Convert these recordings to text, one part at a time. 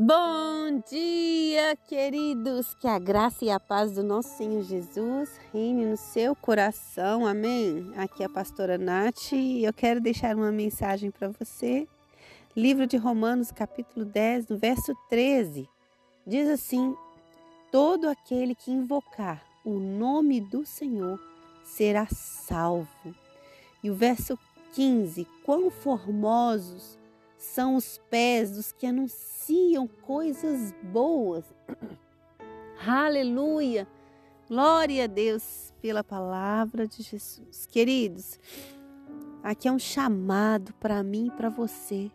Bom dia, queridos! Que a graça e a paz do nosso Senhor Jesus reine no seu coração, amém? Aqui é a pastora Nath e eu quero deixar uma mensagem para você. Livro de Romanos, capítulo 10, no verso 13, diz assim: Todo aquele que invocar o nome do Senhor será salvo. E o verso 15: Quão formosos são os pés dos que anunciam coisas boas. Aleluia! Glória a Deus pela palavra de Jesus. Queridos, aqui é um chamado para mim e para você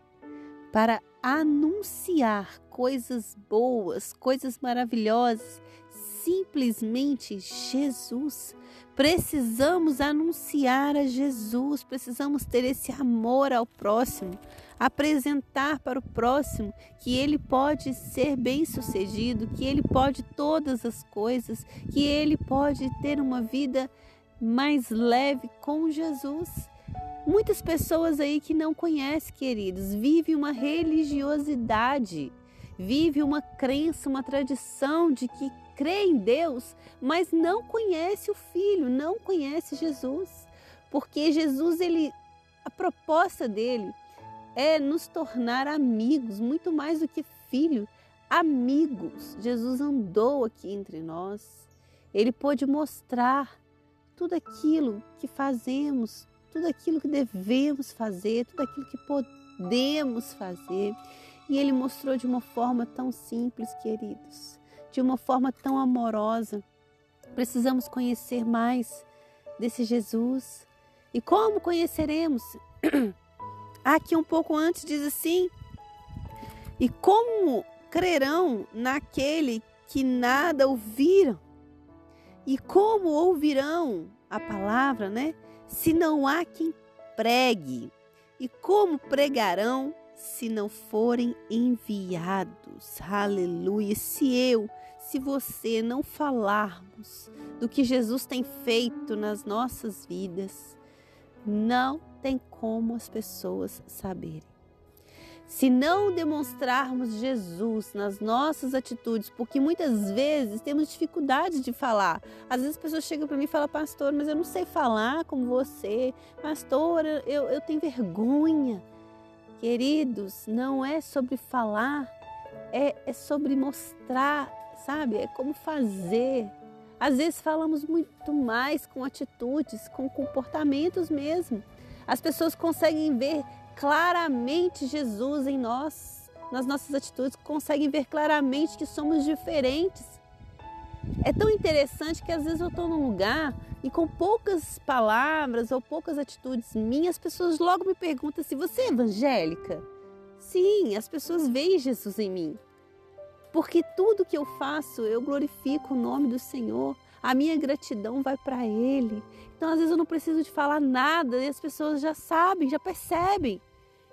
para anunciar coisas boas, coisas maravilhosas, simplesmente Jesus. Precisamos anunciar a Jesus, precisamos ter esse amor ao próximo, apresentar para o próximo que ele pode ser bem-sucedido, que ele pode todas as coisas, que ele pode ter uma vida mais leve com Jesus. Muitas pessoas aí que não conhecem, queridos, vivem uma religiosidade, vive uma crença, uma tradição de que crê em Deus, mas não conhece o Filho, não conhece Jesus, porque Jesus ele a proposta dele é nos tornar amigos, muito mais do que filho, amigos. Jesus andou aqui entre nós. Ele pôde mostrar tudo aquilo que fazemos, tudo aquilo que devemos fazer, tudo aquilo que podemos fazer. E ele mostrou de uma forma tão simples, queridos, de uma forma tão amorosa. Precisamos conhecer mais desse Jesus. E como conheceremos? Aqui um pouco antes diz assim: E como crerão naquele que nada ouviram? E como ouvirão a palavra, né? Se não há quem pregue. E como pregarão se não forem enviados? Aleluia. Se eu, se você não falarmos do que Jesus tem feito nas nossas vidas, não tem como as pessoas saberem. Se não demonstrarmos Jesus nas nossas atitudes, porque muitas vezes temos dificuldade de falar. Às vezes as pessoas chegam para mim e falam, pastor, mas eu não sei falar como você. Pastor, eu, eu tenho vergonha. Queridos, não é sobre falar, é, é sobre mostrar, sabe? É como fazer. Às vezes falamos muito mais com atitudes, com comportamentos mesmo. As pessoas conseguem ver claramente Jesus em nós, nas nossas atitudes, conseguem ver claramente que somos diferentes. É tão interessante que às vezes eu estou num lugar e com poucas palavras ou poucas atitudes minhas, as pessoas logo me perguntam se você é evangélica. Sim, as pessoas veem Jesus em mim. Porque tudo que eu faço, eu glorifico o nome do Senhor a minha gratidão vai para Ele. Então, às vezes, eu não preciso de falar nada e as pessoas já sabem, já percebem.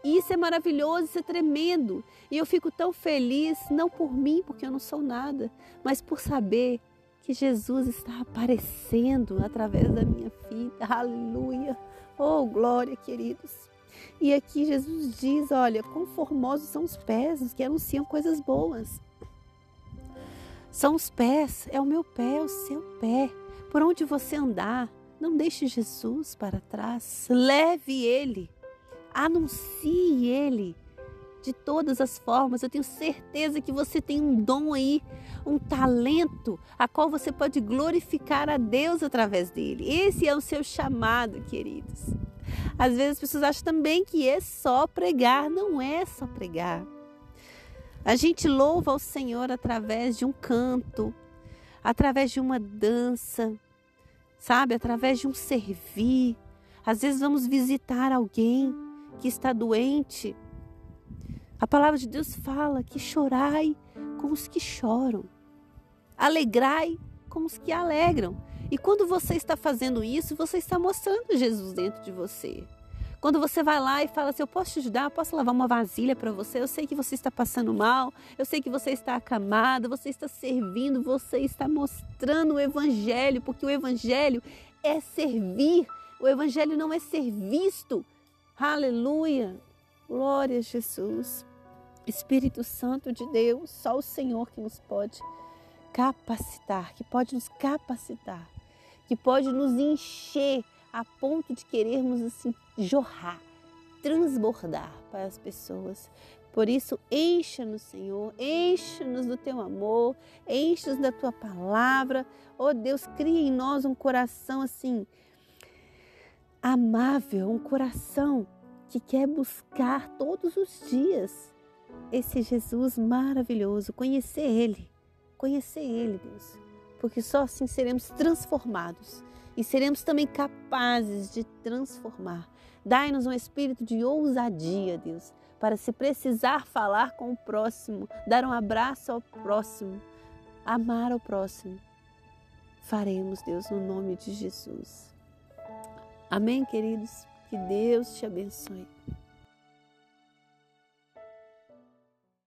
E isso é maravilhoso, isso é tremendo. E eu fico tão feliz, não por mim, porque eu não sou nada, mas por saber que Jesus está aparecendo através da minha vida. Aleluia. Oh, glória, queridos. E aqui Jesus diz: olha, quão formosos são os pés que anunciam coisas boas. São os pés, é o meu pé, é o seu pé. Por onde você andar, não deixe Jesus para trás. Leve ele, anuncie ele de todas as formas. Eu tenho certeza que você tem um dom aí, um talento, a qual você pode glorificar a Deus através dele. Esse é o seu chamado, queridos. Às vezes as pessoas acham também que é só pregar, não é só pregar. A gente louva ao Senhor através de um canto, através de uma dança, sabe? Através de um servir. Às vezes vamos visitar alguém que está doente. A palavra de Deus fala que chorai com os que choram, alegrai com os que alegram. E quando você está fazendo isso, você está mostrando Jesus dentro de você. Quando você vai lá e fala assim: Eu posso te ajudar, posso lavar uma vasilha para você, eu sei que você está passando mal, eu sei que você está acamado, você está servindo, você está mostrando o Evangelho, porque o Evangelho é servir, o Evangelho não é ser visto. Aleluia! Glória a Jesus. Espírito Santo de Deus, só o Senhor que nos pode capacitar, que pode nos capacitar, que pode nos encher a ponto de querermos assim jorrar, transbordar para as pessoas. Por isso, encha-nos, Senhor, encha-nos do teu amor, encha-nos da tua palavra. Oh Deus, cria em nós um coração assim amável, um coração que quer buscar todos os dias esse Jesus maravilhoso, conhecer Ele, conhecer Ele, Deus, porque só assim seremos transformados e seremos também capazes de transformar. Dai-nos um espírito de ousadia, Deus, para se precisar falar com o próximo, dar um abraço ao próximo, amar ao próximo. Faremos, Deus, no nome de Jesus. Amém, queridos? Que Deus te abençoe.